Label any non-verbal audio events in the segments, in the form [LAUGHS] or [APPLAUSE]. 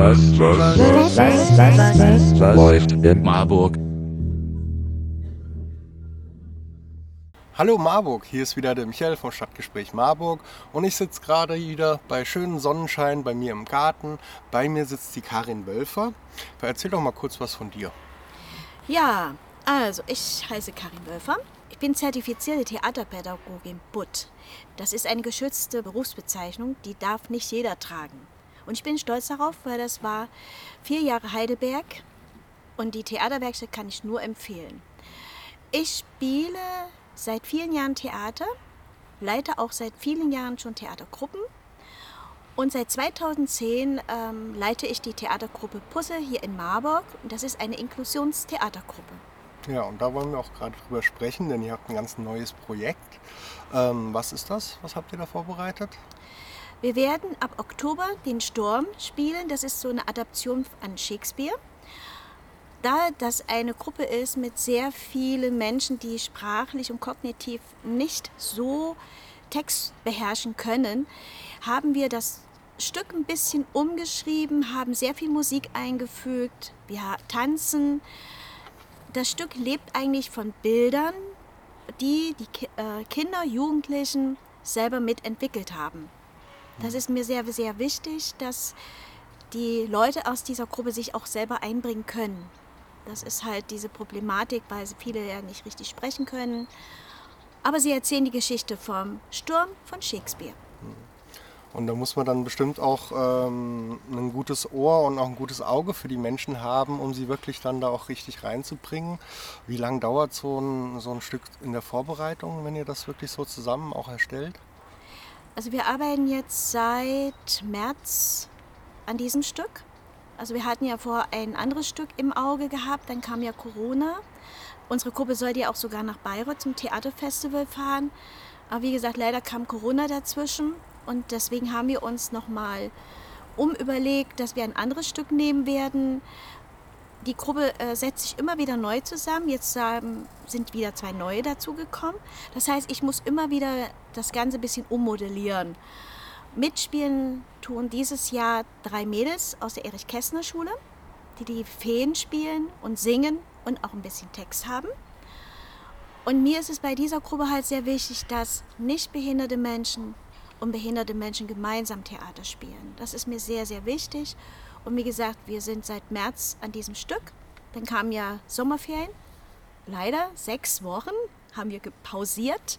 was, was, was, was, was, was läuft in Marburg? Hallo Marburg, hier ist wieder der Michael vom Stadtgespräch Marburg und ich sitze gerade wieder bei schönem Sonnenschein bei mir im Garten. Bei mir sitzt die Karin Wölfer. Erzähl doch mal kurz was von dir. Ja, also ich heiße Karin Wölfer. Ich bin zertifizierte Theaterpädagogin BUT. Das ist eine geschützte Berufsbezeichnung, die darf nicht jeder tragen. Und ich bin stolz darauf, weil das war vier Jahre Heidelberg und die Theaterwerkstatt kann ich nur empfehlen. Ich spiele seit vielen Jahren Theater, leite auch seit vielen Jahren schon Theatergruppen und seit 2010 ähm, leite ich die Theatergruppe Pusse hier in Marburg. Das ist eine Inklusionstheatergruppe. Ja, und da wollen wir auch gerade drüber sprechen, denn ihr habt ein ganz neues Projekt. Ähm, was ist das? Was habt ihr da vorbereitet? Wir werden ab Oktober den Sturm spielen. Das ist so eine Adaption an Shakespeare. Da das eine Gruppe ist mit sehr vielen Menschen, die sprachlich und kognitiv nicht so Text beherrschen können, haben wir das Stück ein bisschen umgeschrieben, haben sehr viel Musik eingefügt, wir tanzen. Das Stück lebt eigentlich von Bildern, die die äh, Kinder, Jugendlichen selber mitentwickelt haben. Das ist mir sehr, sehr wichtig, dass die Leute aus dieser Gruppe sich auch selber einbringen können. Das ist halt diese Problematik, weil viele ja nicht richtig sprechen können. Aber sie erzählen die Geschichte vom Sturm von Shakespeare. Und da muss man dann bestimmt auch ähm, ein gutes Ohr und auch ein gutes Auge für die Menschen haben, um sie wirklich dann da auch richtig reinzubringen. Wie lange dauert so ein, so ein Stück in der Vorbereitung, wenn ihr das wirklich so zusammen auch erstellt? Also wir arbeiten jetzt seit März an diesem Stück. Also wir hatten ja vor ein anderes Stück im Auge gehabt, dann kam ja Corona. Unsere Gruppe sollte ja auch sogar nach Bayreuth zum Theaterfestival fahren. Aber wie gesagt, leider kam Corona dazwischen und deswegen haben wir uns nochmal umüberlegt, dass wir ein anderes Stück nehmen werden, die Gruppe äh, setzt sich immer wieder neu zusammen. Jetzt ähm, sind wieder zwei neue dazugekommen. Das heißt, ich muss immer wieder das Ganze ein bisschen ummodellieren. Mitspielen tun dieses Jahr drei Mädels aus der Erich-Kästner-Schule, die die Feen spielen und singen und auch ein bisschen Text haben. Und mir ist es bei dieser Gruppe halt sehr wichtig, dass nicht behinderte Menschen und behinderte Menschen gemeinsam Theater spielen. Das ist mir sehr, sehr wichtig. Und wie gesagt, wir sind seit März an diesem Stück. Dann kamen ja Sommerferien. Leider sechs Wochen haben wir pausiert.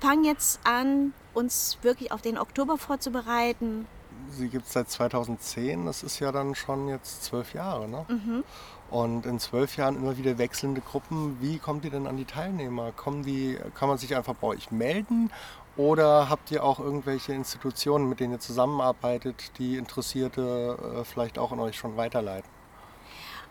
Fangen jetzt an, uns wirklich auf den Oktober vorzubereiten. Sie gibt es seit 2010, das ist ja dann schon jetzt zwölf Jahre. Ne? Mhm. Und in zwölf Jahren immer wieder wechselnde Gruppen. Wie kommt ihr denn an die Teilnehmer? Kommen die, kann man sich einfach bei euch melden oder habt ihr auch irgendwelche Institutionen, mit denen ihr zusammenarbeitet, die Interessierte äh, vielleicht auch an euch schon weiterleiten?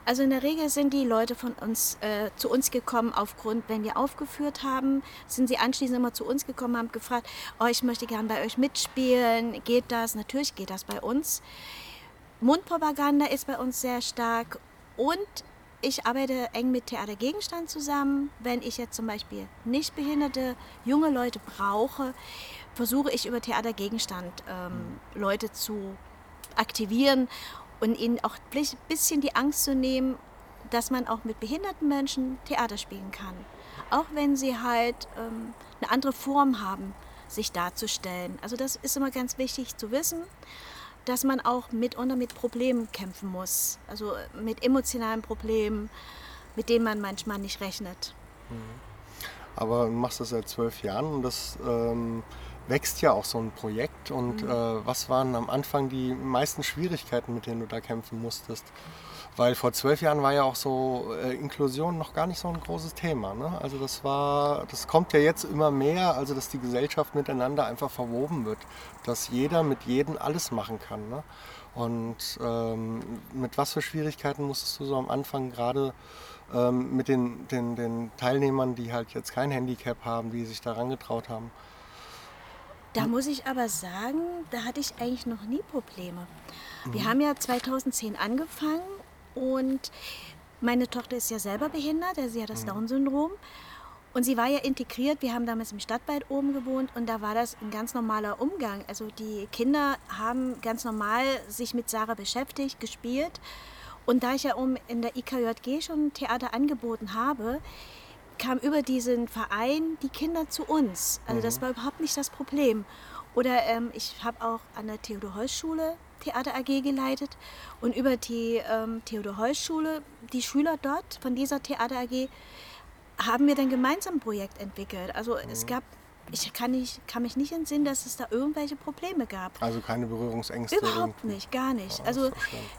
Also in der Regel sind die Leute von uns äh, zu uns gekommen aufgrund, wenn wir aufgeführt haben, sind sie anschließend immer zu uns gekommen, haben gefragt, oh, ich möchte gern bei euch mitspielen. Geht das? Natürlich geht das bei uns. Mundpropaganda ist bei uns sehr stark und ich arbeite eng mit Theatergegenstand zusammen. Wenn ich jetzt zum Beispiel nicht behinderte junge Leute brauche, versuche ich über Theatergegenstand ähm, Leute zu aktivieren und ihnen auch ein bisschen die Angst zu nehmen, dass man auch mit behinderten Menschen Theater spielen kann. Auch wenn sie halt ähm, eine andere Form haben, sich darzustellen. Also das ist immer ganz wichtig zu wissen dass man auch mitunter mit Problemen kämpfen muss. Also mit emotionalen Problemen, mit denen man manchmal nicht rechnet. Mhm. Aber du machst das seit zwölf Jahren und das ähm, wächst ja auch so ein Projekt. Und mhm. äh, was waren am Anfang die meisten Schwierigkeiten, mit denen du da kämpfen musstest? Weil vor zwölf Jahren war ja auch so äh, Inklusion noch gar nicht so ein großes Thema. Ne? Also das war, das kommt ja jetzt immer mehr, also dass die Gesellschaft miteinander einfach verwoben wird, dass jeder mit jedem alles machen kann. Ne? Und ähm, mit was für Schwierigkeiten musstest du so am Anfang gerade ähm, mit den, den, den Teilnehmern, die halt jetzt kein Handicap haben, die sich daran getraut haben? Da muss ich aber sagen, da hatte ich eigentlich noch nie Probleme. Wir mhm. haben ja 2010 angefangen und meine Tochter ist ja selber behindert, also sie hat das mhm. Down-Syndrom. Und sie war ja integriert. Wir haben damals im Stadtwald oben gewohnt und da war das ein ganz normaler Umgang. Also die Kinder haben ganz normal sich mit Sarah beschäftigt, gespielt. Und da ich ja um in der IKJG schon Theater angeboten habe, kamen über diesen Verein die Kinder zu uns. Also das war überhaupt nicht das Problem. Oder ähm, ich habe auch an der Theodor-Heuss-Schule Theater AG geleitet und über die ähm, Theodor-Heuss-Schule, die Schüler dort von dieser Theater AG, haben wir dann gemeinsam ein Projekt entwickelt. Also es gab, ich kann, nicht, kann mich nicht entsinnen, dass es da irgendwelche Probleme gab. Also keine Berührungsängste. Überhaupt irgendwie. nicht, gar nicht. Ja, Also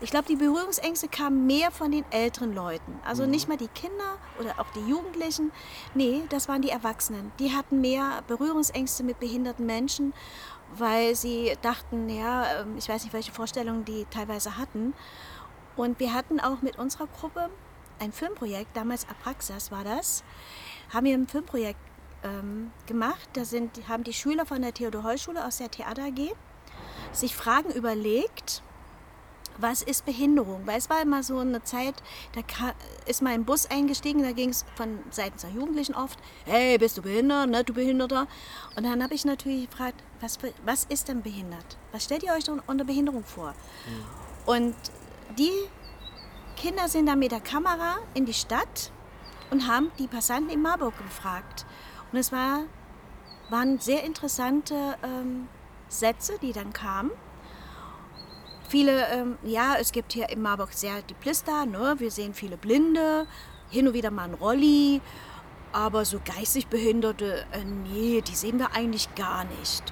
ich glaube, die Berührungsängste kamen mehr von den älteren Leuten. Also Mhm. nicht mal die Kinder oder auch die Jugendlichen. Nee, das waren die Erwachsenen. Die hatten mehr Berührungsängste mit behinderten Menschen, weil sie dachten, ja, ähm, ich weiß nicht, welche Vorstellungen die teilweise hatten. Und wir hatten auch mit unserer Gruppe ein Filmprojekt, damals Apraxas war das, haben wir ein Filmprojekt ähm, gemacht. Da sind, haben die Schüler von der Theodor-Heuss-Schule aus der Theater AG sich Fragen überlegt, was ist Behinderung? Weil es war immer so eine Zeit, da ist mal ein Bus eingestiegen, da ging es von seitens der Jugendlichen oft, hey, bist du behindert, ne, du Behinderter? Und dann habe ich natürlich gefragt, was, was ist denn behindert? Was stellt ihr euch denn unter Behinderung vor? Und die Kinder sind dann mit der Kamera in die Stadt und haben die Passanten in Marburg gefragt. Und es war, waren sehr interessante ähm, Sätze, die dann kamen. Viele, ähm, ja, es gibt hier in Marburg sehr die Plister, ne? wir sehen viele Blinde, hin und wieder mal ein Rolli, aber so geistig Behinderte, äh, nee, die sehen wir eigentlich gar nicht.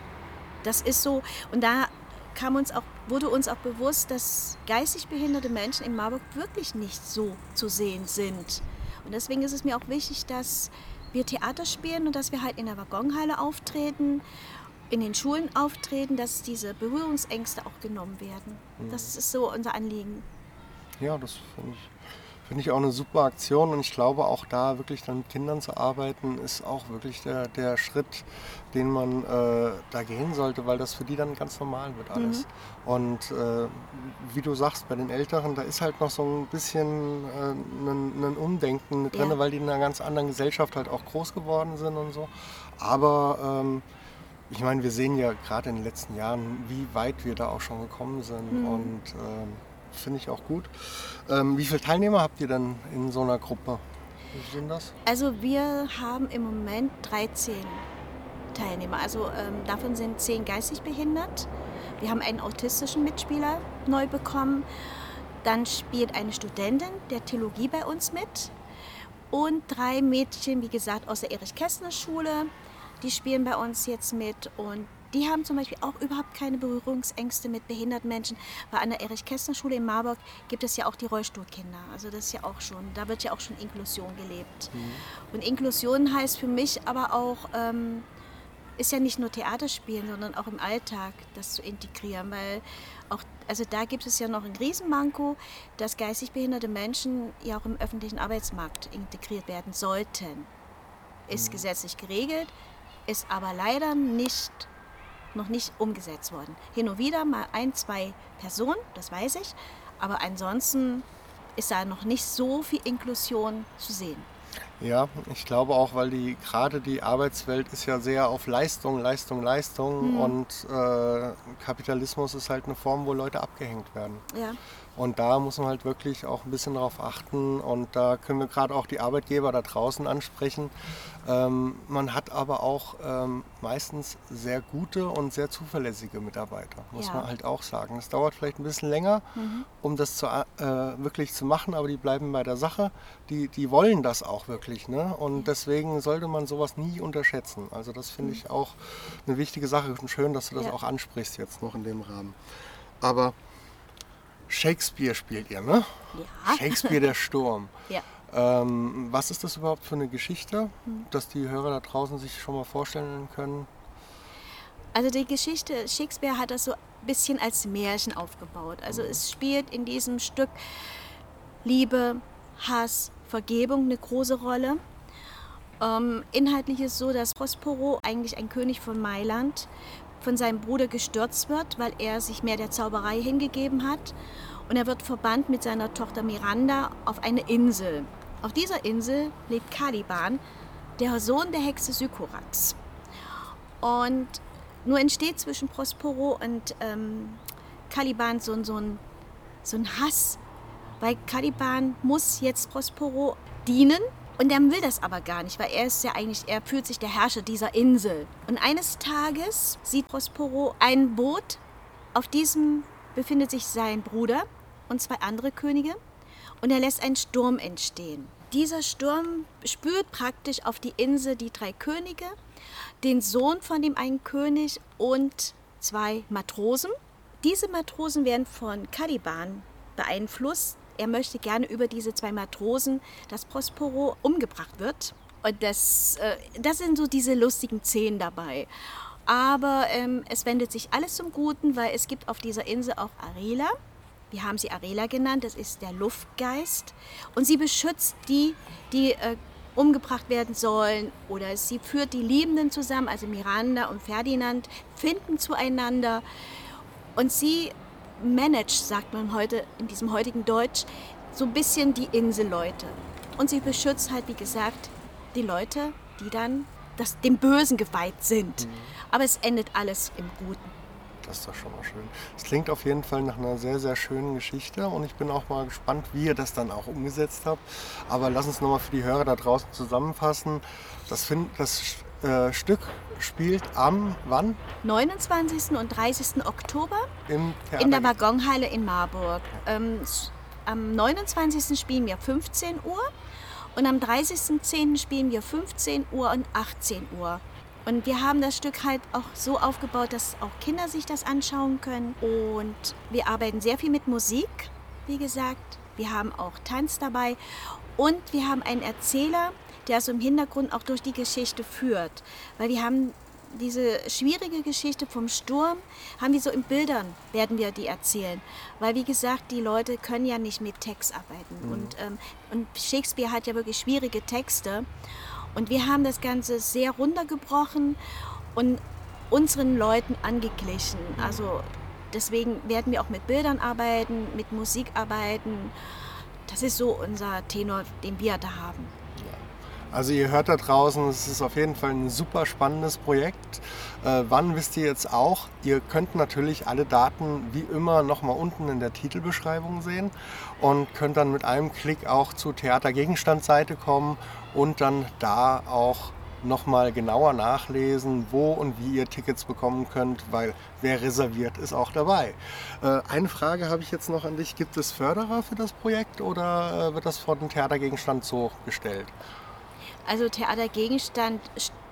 Das ist so, und da kam uns auch, wurde uns auch bewusst, dass geistig behinderte Menschen in Marburg wirklich nicht so zu sehen sind. Und deswegen ist es mir auch wichtig, dass wir Theater spielen und dass wir halt in der Waggonhalle auftreten, in den Schulen auftreten, dass diese Berührungsängste auch genommen werden. Das ist so unser Anliegen. Ja, das finde ich, finde ich auch eine super Aktion und ich glaube auch da wirklich dann mit Kindern zu arbeiten, ist auch wirklich der, der Schritt, den man äh, da gehen sollte, weil das für die dann ganz normal wird alles. Und äh, wie du sagst, bei den Älteren, da ist halt noch so ein bisschen äh, ein, ein Umdenken drin, Ja. weil die in einer ganz anderen Gesellschaft halt auch groß geworden sind und so. Aber ähm, ich meine, wir sehen ja gerade in den letzten Jahren, wie weit wir da auch schon gekommen sind und ähm, finde ich auch gut. Ähm, wie viele Teilnehmer habt ihr denn in so einer Gruppe? Wie sind das? Also wir haben im Moment 13 Teilnehmer. Also ähm, davon sind 10 geistig behindert. Wir haben einen autistischen Mitspieler neu bekommen. Dann spielt eine Studentin der Theologie bei uns mit. Und drei Mädchen, wie gesagt, aus der Erich-Kästner-Schule. Die spielen bei uns jetzt mit. Und die haben zum Beispiel auch überhaupt keine Berührungsängste mit behinderten Menschen. Weil an der Erich-Kästner-Schule in Marburg gibt es ja auch die Rollstuhlkinder. Also das ist ja auch schon, da wird ja auch schon Inklusion gelebt. Und Inklusion heißt für mich aber auch, ähm, ist ja nicht nur Theaterspielen, sondern auch im Alltag das zu integrieren, weil auch, also da gibt es ja noch ein Riesenmanko, dass geistig behinderte Menschen ja auch im öffentlichen Arbeitsmarkt integriert werden sollten. Ist gesetzlich geregelt, ist aber leider nicht, noch nicht umgesetzt worden. Hin und wieder mal ein, zwei Personen, das weiß ich, aber ansonsten ist da noch nicht so viel Inklusion zu sehen. Ja, ich glaube auch, weil die gerade die Arbeitswelt ist ja sehr auf Leistung, Leistung, Leistung und äh, Kapitalismus ist halt eine Form, wo Leute abgehängt werden. Ja. Und da muss man halt wirklich auch ein bisschen darauf achten. Und da können wir gerade auch die Arbeitgeber da draußen ansprechen. Ähm, man hat aber auch ähm, meistens sehr gute und sehr zuverlässige Mitarbeiter, muss Ja. man halt auch sagen. Es dauert vielleicht ein bisschen länger, um das zu, äh, wirklich zu machen, aber die bleiben bei der Sache. Die, die wollen das auch wirklich. Ne? Und deswegen sollte man sowas nie unterschätzen. Also das finde ich auch eine wichtige Sache. Und schön, dass du das Ja. auch ansprichst jetzt noch in dem Rahmen. Aber Shakespeare spielt ihr, ne? Ja. Shakespeare der Sturm. [LAUGHS] Ja. Ähm, was ist das überhaupt für eine Geschichte, dass die Hörer da draußen sich schon mal vorstellen können? Also die Geschichte, Shakespeare hat das so ein bisschen als Märchen aufgebaut. Also es spielt in diesem Stück Liebe, Hass, Vergebung eine große Rolle. Ähm, inhaltlich ist es so, dass Prospero, eigentlich ein König von Mailand, von seinem Bruder gestürzt wird, weil er sich mehr der Zauberei hingegeben hat. Und er wird verbannt mit seiner Tochter Miranda auf eine Insel. Auf dieser Insel lebt Caliban, der Sohn der Hexe Sykorax. Und nur entsteht zwischen Prospero und ähm, Caliban so, so, ein, so ein Hass, weil Caliban muss jetzt Prospero dienen und er will das aber gar nicht, weil er ist ja eigentlich, er fühlt sich der Herrscher dieser Insel. Und eines Tages sieht Prospero ein Boot, auf diesem befindet sich sein Bruder und zwei andere Könige und er lässt einen Sturm entstehen. Dieser Sturm spürt praktisch auf die Insel die drei Könige, den Sohn von dem einen König und zwei Matrosen. Diese Matrosen werden von Caliban beeinflusst. Er möchte gerne über diese zwei Matrosen, dass Prospero umgebracht wird. Und das, äh, das sind so diese lustigen Szenen dabei. Aber ähm, es wendet sich alles zum Guten, weil es gibt auf dieser Insel auch Arela. Wir haben sie Arela genannt, das ist der Luftgeist. Und sie beschützt die, die äh, umgebracht werden sollen. Oder sie führt die Liebenden zusammen, also Miranda und Ferdinand, finden zueinander. Und sie managt, sagt man heute in diesem heutigen Deutsch, so ein bisschen die Inselleute. Und sie beschützt halt, wie gesagt, die Leute, die dann das, dem Bösen geweiht sind. Mhm. Aber es endet alles im Guten. Das ist doch schon mal schön. Es klingt auf jeden Fall nach einer sehr, sehr schönen Geschichte und ich bin auch mal gespannt, wie ihr das dann auch umgesetzt habt. Aber lass uns nochmal für die Hörer da draußen zusammenfassen. Das, find, das äh, Stück spielt am wann? 29. und 30. Oktober Im in der Waggonhalle in Marburg. Ähm, am 29. spielen wir 15 Uhr und am 30.10. spielen wir 15 Uhr und 18 Uhr. Und wir haben das Stück halt auch so aufgebaut, dass auch Kinder sich das anschauen können. Und wir arbeiten sehr viel mit Musik, wie gesagt. Wir haben auch Tanz dabei. Und wir haben einen Erzähler, der so im Hintergrund auch durch die Geschichte führt. Weil wir haben diese schwierige Geschichte vom Sturm, haben wir so in Bildern, werden wir die erzählen. Weil wie gesagt, die Leute können ja nicht mit Text arbeiten. Mhm. Und, ähm, und Shakespeare hat ja wirklich schwierige Texte. Und wir haben das Ganze sehr runtergebrochen und unseren Leuten angeglichen. Also deswegen werden wir auch mit Bildern arbeiten, mit Musik arbeiten. Das ist so unser Tenor, den wir da haben. Also ihr hört da draußen, es ist auf jeden Fall ein super spannendes Projekt. Äh, wann wisst ihr jetzt auch? Ihr könnt natürlich alle Daten wie immer nochmal unten in der Titelbeschreibung sehen und könnt dann mit einem Klick auch zur Theatergegenstandseite kommen und dann da auch nochmal genauer nachlesen, wo und wie ihr Tickets bekommen könnt, weil wer reserviert, ist auch dabei. Äh, eine Frage habe ich jetzt noch an dich. Gibt es Förderer für das Projekt oder äh, wird das von Theatergegenstand so gestellt? Also Theatergegenstand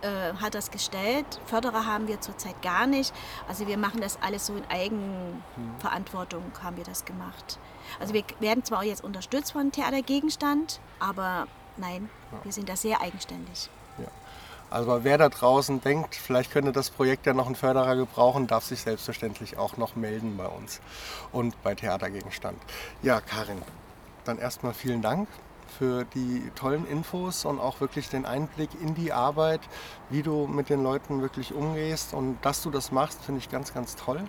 äh, hat das gestellt. Förderer haben wir zurzeit gar nicht. Also wir machen das alles so in Eigenverantwortung haben wir das gemacht. Also wir werden zwar auch jetzt unterstützt von Theatergegenstand, aber nein, wir sind da sehr eigenständig. Ja. Also wer da draußen denkt, vielleicht könnte das Projekt ja noch einen Förderer gebrauchen, darf sich selbstverständlich auch noch melden bei uns und bei Theatergegenstand. Ja, Karin, dann erstmal vielen Dank für die tollen Infos und auch wirklich den Einblick in die Arbeit, wie du mit den Leuten wirklich umgehst und dass du das machst, finde ich ganz, ganz toll.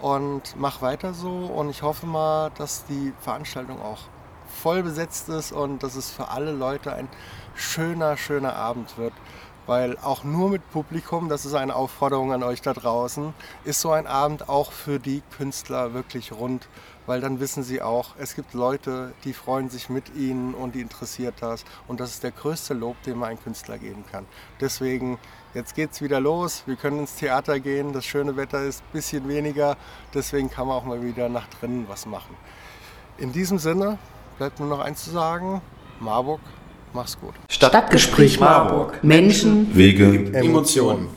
Und mach weiter so und ich hoffe mal, dass die Veranstaltung auch voll besetzt ist und dass es für alle Leute ein schöner, schöner Abend wird. Weil auch nur mit Publikum, das ist eine Aufforderung an euch da draußen, ist so ein Abend auch für die Künstler wirklich rund weil dann wissen sie auch, es gibt Leute, die freuen sich mit ihnen und die interessiert das. Und das ist der größte Lob, den man einem Künstler geben kann. Deswegen, jetzt geht es wieder los. Wir können ins Theater gehen. Das schöne Wetter ist ein bisschen weniger. Deswegen kann man auch mal wieder nach drinnen was machen. In diesem Sinne bleibt nur noch eins zu sagen. Marburg, mach's gut. Stadtgespräch Marburg. Menschen, Wege, Emotionen.